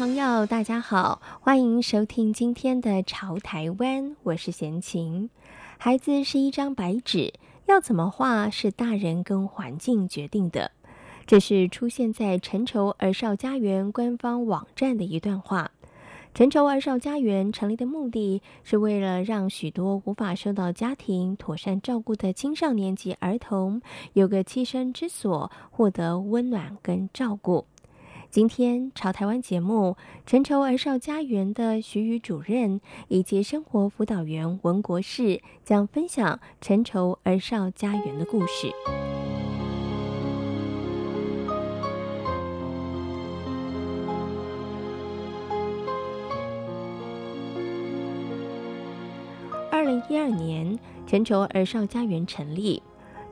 朋友，大家好，欢迎收听今天的《潮台湾》，我是闲情。孩子是一张白纸，要怎么画是大人跟环境决定的。这是出现在陈愁儿少家园官方网站的一段话。陈愁儿少家园成立的目的是为了让许多无法受到家庭妥善照顾的青少年及儿童有个栖身之所，获得温暖跟照顾。今天潮台湾节目，陈绸儿少家园的徐宇主任以及生活辅导员文国士将分享陈绸儿少家园的故事。二零一二年，陈绸儿少家园成立，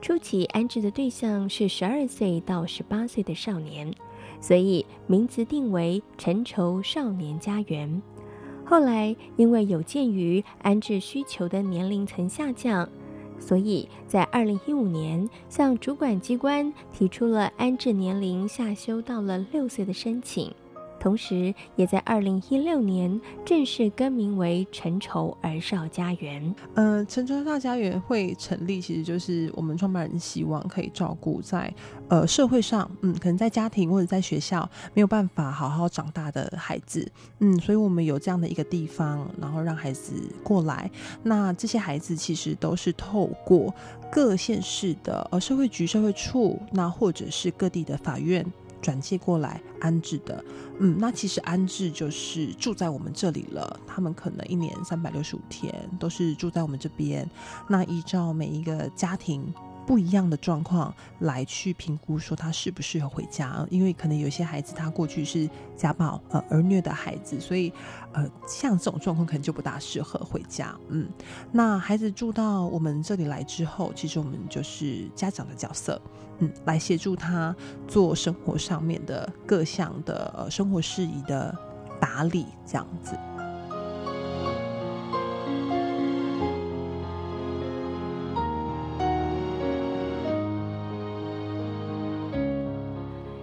初期安置的对象是十二岁到十八岁的少年，所以名字定为陈愁少年家园。后来因为有鉴于安置需求的年龄层下降，所以在二零一五年向主管机关提出了安置年龄下修到了六岁的申请。同时，也在二零一六年正式更名为陈绸儿少家园。呃，陈绸儿少家园会成立，其实就是我们创办人希望可以照顾在呃社会上，嗯，可能在家庭或者在学校没有办法好好长大的孩子，嗯，所以我们有这样的一个地方，然后让孩子过来。那这些孩子其实都是透过各县市的呃社会局、社会处，那或者是各地的法院。转借过来安置的，嗯，那其实安置就是住在我们这里了。他们可能一年三百六十五天都是住在我们这边。那依照每一个家庭不一样的状况来去评估，说他适不适合回家。因为可能有些孩子他过去是家暴呃儿虐的孩子，所以呃像这种状况可能就不大适合回家。嗯，那孩子住到我们这里来之后，其实我们就是家长的角色。嗯，来协助他做生活上面的各项的呃生活事宜的打理，这样子。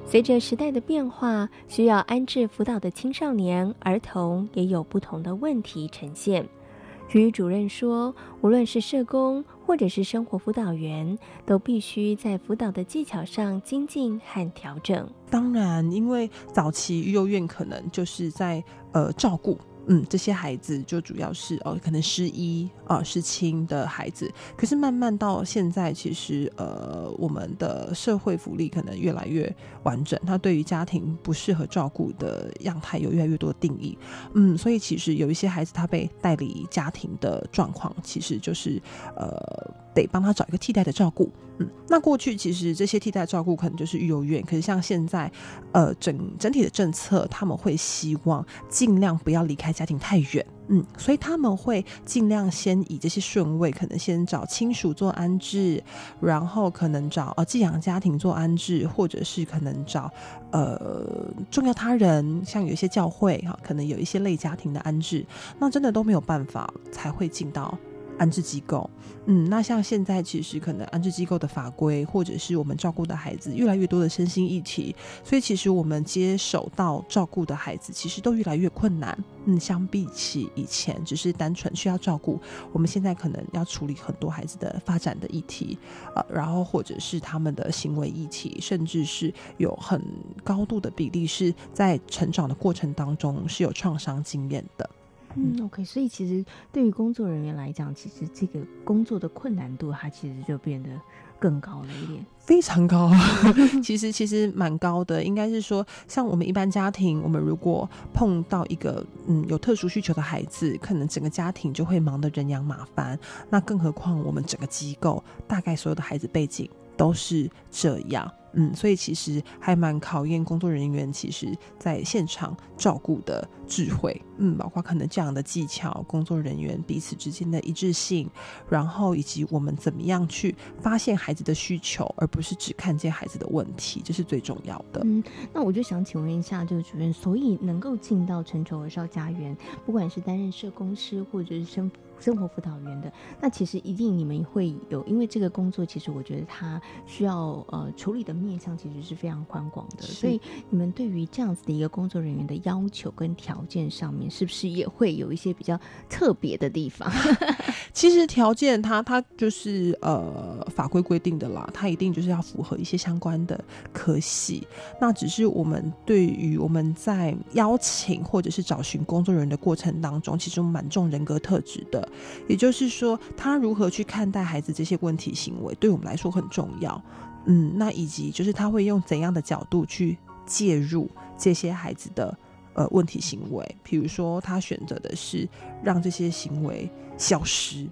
随着时代的变化，需要安置辅导的青少年、儿童也有不同的问题呈现。徐主任说，无论是社工或者是生活辅导员，都必须在辅导的技巧上精进和调整。当然，因为早期育幼院可能就是在呃照顾。嗯，这些孩子就主要是哦，可能失一啊、失亲的孩子。可是慢慢到现在，其实呃，我们的社会福利可能越来越完整，他对于家庭不适合照顾的样态有越来越多的定义。嗯，所以其实有一些孩子他被带离家庭的状况，其实就是呃。得帮他找一个替代的照顾，嗯，那过去其实这些替代照顾可能就是育幼院，可是像现在，呃，整整体的政策他们会希望尽量不要离开家庭太远，嗯，所以他们会尽量先以这些顺位，可能先找亲属做安置，然后可能找呃寄养家庭做安置，或者是可能找呃重要他人，像有一些教会哈，可能有一些类家庭的安置，那真的都没有办法才会进到。安置机构，嗯，那像现在其实可能安置机构的法规，或者是我们照顾的孩子越来越多的身心议题，所以其实我们接手到照顾的孩子，其实都越来越困难。嗯，相比起以前只是单纯需要照顾，我们现在可能要处理很多孩子的发展的议题，呃，然后或者是他们的行为议题，甚至是有很高度的比例是在成长的过程当中是有创伤经验的。嗯，OK，所以其实对于工作人员来讲，其实这个工作的困难度，它其实就变得更高了一点，非常高。其实其实蛮高的，应该是说，像我们一般家庭，我们如果碰到一个嗯有特殊需求的孩子，可能整个家庭就会忙得人仰马翻。那更何况我们整个机构，大概所有的孩子背景都是这样。嗯，所以其实还蛮考验工作人员，其实在现场照顾的智慧。嗯，包括可能这样的技巧、工作人员彼此之间的一致性，然后以及我们怎么样去发现孩子的需求，而不是只看见孩子的问题，这是最重要的。嗯，那我就想请问一下这个主任，所以能够进到成仇儿少家园，不管是担任社工师或者是生生活辅导员的，那其实一定你们会有，因为这个工作其实我觉得它需要呃处理的面向其实是非常宽广的，所以你们对于这样子的一个工作人员的要求跟条件上面，是不是也会有一些比较特别的地方？其实条件它它就是呃法规规定的啦，它一定就是要符合一些相关的科系。那只是我们对于我们在邀请或者是找寻工作人员的过程当中，其实蛮重人格特质的。也就是说，他如何去看待孩子这些问题行为，对我们来说很重要。嗯，那以及就是他会用怎样的角度去介入这些孩子的呃问题行为，比如说他选择的是让这些行为消失，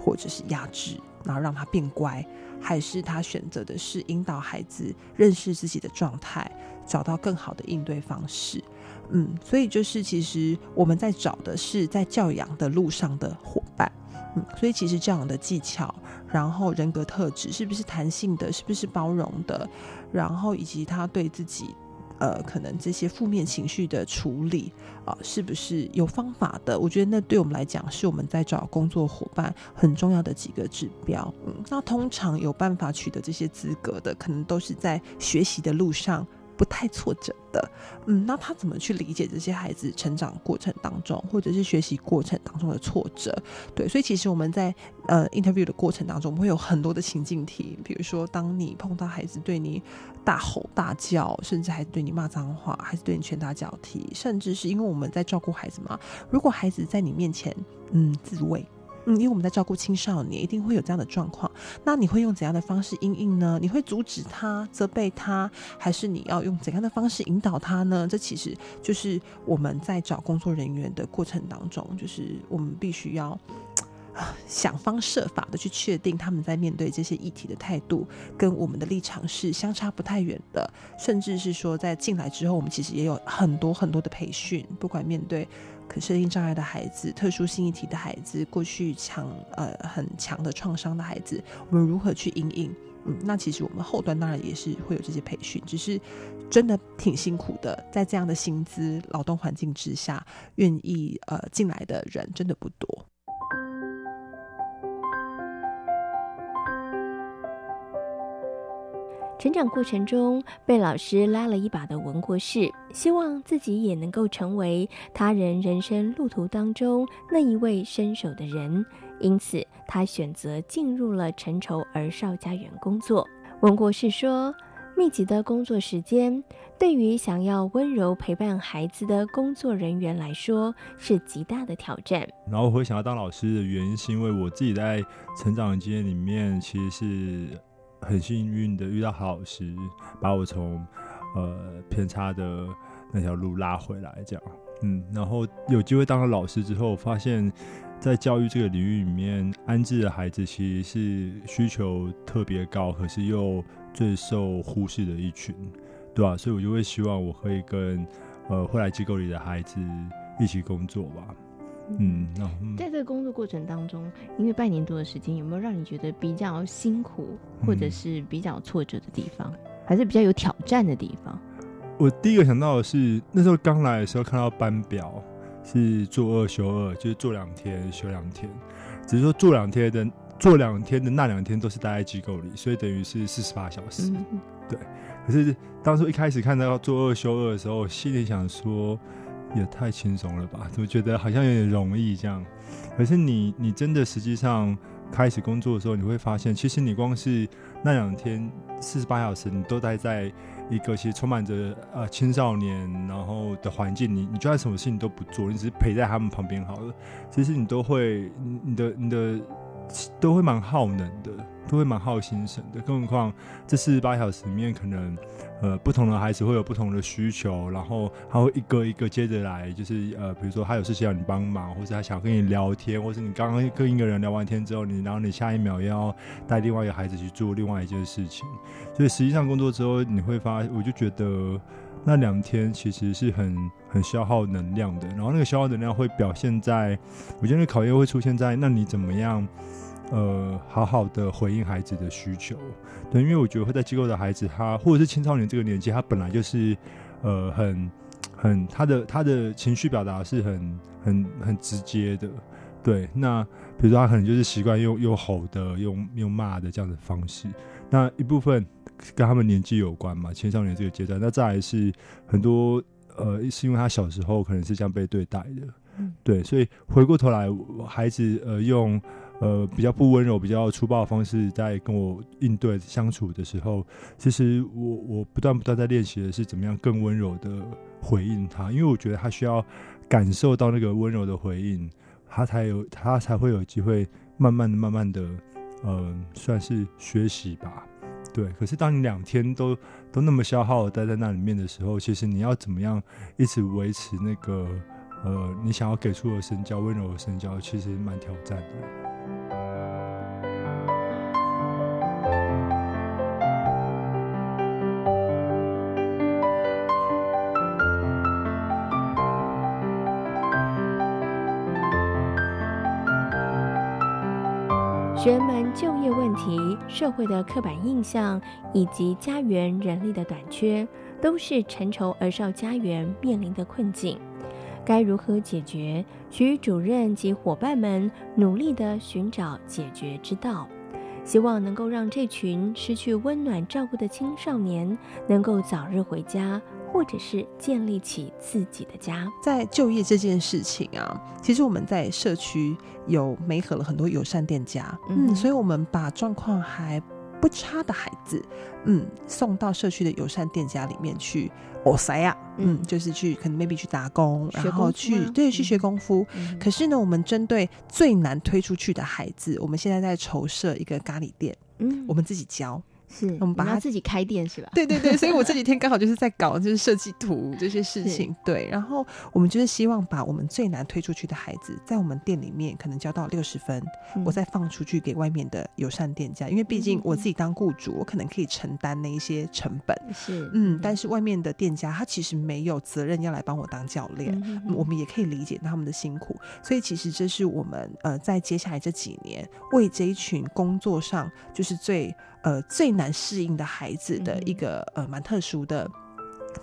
或者是压制，然后让他变乖，还是他选择的是引导孩子认识自己的状态，找到更好的应对方式。嗯，所以就是其实我们在找的是在教养的路上的伙伴，嗯，所以其实教养的技巧，然后人格特质是不是弹性的，是不是包容的，然后以及他对自己，呃，可能这些负面情绪的处理啊，是不是有方法的？我觉得那对我们来讲是我们在找工作伙伴很重要的几个指标。嗯，那通常有办法取得这些资格的，可能都是在学习的路上。不太挫折的，嗯，那他怎么去理解这些孩子成长过程当中，或者是学习过程当中的挫折？对，所以其实我们在呃 interview 的过程当中，我们会有很多的情境题，比如说，当你碰到孩子对你大吼大叫，甚至还对你骂脏话，还是对你拳打脚踢，甚至是因为我们在照顾孩子嘛，如果孩子在你面前，嗯，自慰。嗯，因为我们在照顾青少年，一定会有这样的状况。那你会用怎样的方式应应呢？你会阻止他、责备他，还是你要用怎样的方式引导他呢？这其实就是我们在找工作人员的过程当中，就是我们必须要想方设法的去确定他们在面对这些议题的态度，跟我们的立场是相差不太远的。甚至是说，在进来之后，我们其实也有很多很多的培训，不管面对。可适应障碍的孩子、特殊性议题的孩子、过去强呃很强的创伤的孩子，我们如何去因应？嗯，那其实我们后端当然也是会有这些培训，只是真的挺辛苦的，在这样的薪资劳动环境之下，愿意呃进来的人真的不多。成长过程中被老师拉了一把的文国士，希望自己也能够成为他人人生路途当中那一位伸手的人，因此他选择进入了成仇儿少家园工作。文国士说：“密集的工作时间对于想要温柔陪伴孩子的工作人员来说是极大的挑战。”然后我会想要当老师的原因，是因为我自己在成长经验里面，其实是。很幸运的遇到好老师，把我从呃偏差的那条路拉回来，这样，嗯，然后有机会当了老师之后，发现，在教育这个领域里面，安置的孩子其实是需求特别高，可是又最受忽视的一群，对吧？所以我就会希望我可以跟呃会来机构里的孩子一起工作吧。嗯，在这个工作过程当中，因为半年多的时间，有没有让你觉得比较辛苦，或者是比较挫折的地方，嗯、还是比较有挑战的地方？我第一个想到的是，那时候刚来的时候看到班表是做二休二，就是做两天休两天，只是说做两天的做两天的那两天都是待在机构里，所以等于是四十八小时。嗯、对，可是当初一开始看到要做二休二的时候，心里想说。也太轻松了吧？怎么觉得好像有点容易这样？可是你，你真的实际上开始工作的时候，你会发现，其实你光是那两天四十八小时，你都待在一个其实充满着呃青少年然后的环境，你你就算什么事情都不做，你只是陪在他们旁边好了，其实你都会，你的你的都会蛮耗能的。都会蛮耗心神的，更何况这四十八小时里面，可能呃不同的孩子会有不同的需求，然后他会一个一个接着来，就是呃比如说他有事情要你帮忙，或者他想跟你聊天，或是你刚刚跟一个人聊完天之后，你然后你下一秒要带另外一个孩子去做另外一件事情，所以实际上工作之后你会发，我就觉得那两天其实是很很消耗能量的。然后那个消耗能量会表现在，我觉得那考验会出现在，那你怎么样，呃，好好的回应孩子的需求？对，因为我觉得会在机构的孩子，他或者是青少年这个年纪，他本来就是，呃，很很他的他的情绪表达是很很很直接的。对，那比如说他可能就是习惯用用吼的、用用骂的这样的方式。那一部分跟他们年纪有关嘛，青少年这个阶段。那再来是很多呃，是因为他小时候可能是这样被对待的，嗯、对，所以回过头来，孩子呃用呃比较不温柔、比较粗暴的方式在跟我应对相处的时候，其实我我不断不断在练习的是怎么样更温柔的回应他，因为我觉得他需要感受到那个温柔的回应。他才有，他才会有机会，慢慢的、慢慢的，呃，算是学习吧，对。可是当你两天都都那么消耗待在那里面的时候，其实你要怎么样一直维持那个，呃，你想要给出的身交、温柔的身交，其实蛮挑战的。学员们就业问题、社会的刻板印象以及家园人力的短缺，都是成仇儿少家园面临的困境。该如何解决？徐主任及伙伴们努力地寻找解决之道，希望能够让这群失去温暖照顾的青少年能够早日回家。或者是建立起自己的家，在就业这件事情啊，其实我们在社区有媒合了很多友善店家，嗯，所以我们把状况还不差的孩子，嗯，送到社区的友善店家里面去，哦塞呀，嗯，就是去可能 maybe 去打工，然后去对去学功夫。嗯、可是呢，我们针对最难推出去的孩子，我们现在在筹设一个咖喱店，嗯，我们自己教。是我们把他自己开店是吧？对对对，所以我这几天刚好就是在搞就是设计图这些事情。对，然后我们就是希望把我们最难推出去的孩子，在我们店里面可能教到六十分，嗯、我再放出去给外面的友善店家，因为毕竟我自己当雇主，我可能可以承担那一些成本。是，嗯，但是外面的店家他其实没有责任要来帮我当教练，嗯嗯、我们也可以理解他们的辛苦。所以其实这是我们呃在接下来这几年为这一群工作上就是最。呃，最难适应的孩子的一个、嗯、呃蛮特殊的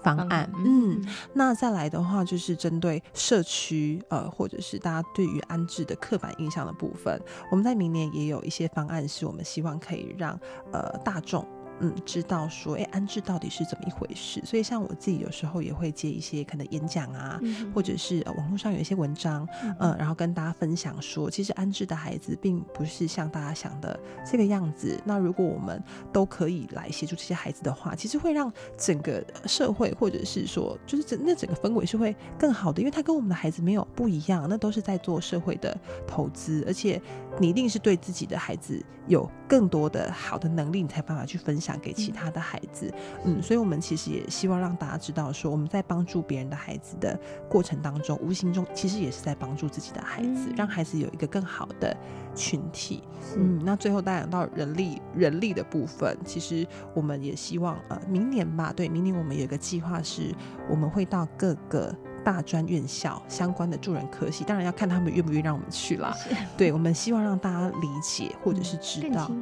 方案，嗯，嗯，那再来的话就是针对社区呃或者是大家对于安置的刻板印象的部分，我们在明年也有一些方案，是我们希望可以让呃大众。嗯，知道说，哎，安置到底是怎么一回事？所以像我自己有时候也会接一些可能演讲啊，嗯、或者是呃网络上有一些文章，嗯、呃，然后跟大家分享说，其实安置的孩子并不是像大家想的这个样子。那如果我们都可以来协助这些孩子的话，其实会让整个社会或者是说，就是整那整个氛围是会更好的，因为他跟我们的孩子没有不一样，那都是在做社会的投资，而且你一定是对自己的孩子有更多的好的能力，你才办法去分享。想给其他的孩子，嗯，所以我们其实也希望让大家知道，说我们在帮助别人的孩子的过程当中，无形中其实也是在帮助自己的孩子，让孩子有一个更好的群体。嗯，那最后当然到人力人力的部分，其实我们也希望，呃，明年吧，对，明年我们有一个计划是，我们会到各个大专院校相关的助人科系，当然要看他们愿不愿意让我们去啦。对，我们希望让大家理解或者是知道。嗯，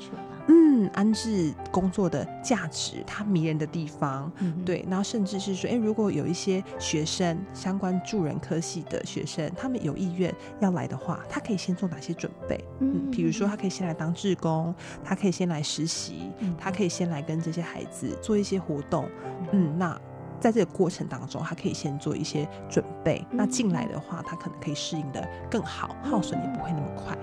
安置工作的价值，它迷人的地方，嗯、对，然后甚至是说，哎，如果有一些学生相关助人科系的学生，他们有意愿要来的话，他可以先做哪些准备？嗯，比如说他可以先来当志工，他可以先来实习，嗯、他可以先来跟这些孩子做一些活动。嗯，那在这个过程当中，他可以先做一些准备。嗯、那进来的话，他可能可以适应的更好，耗损也不会那么快。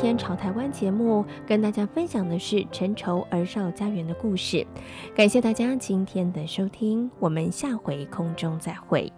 天朝台湾节目跟大家分享的是陈仇儿少家园的故事，感谢大家今天的收听，我们下回空中再会。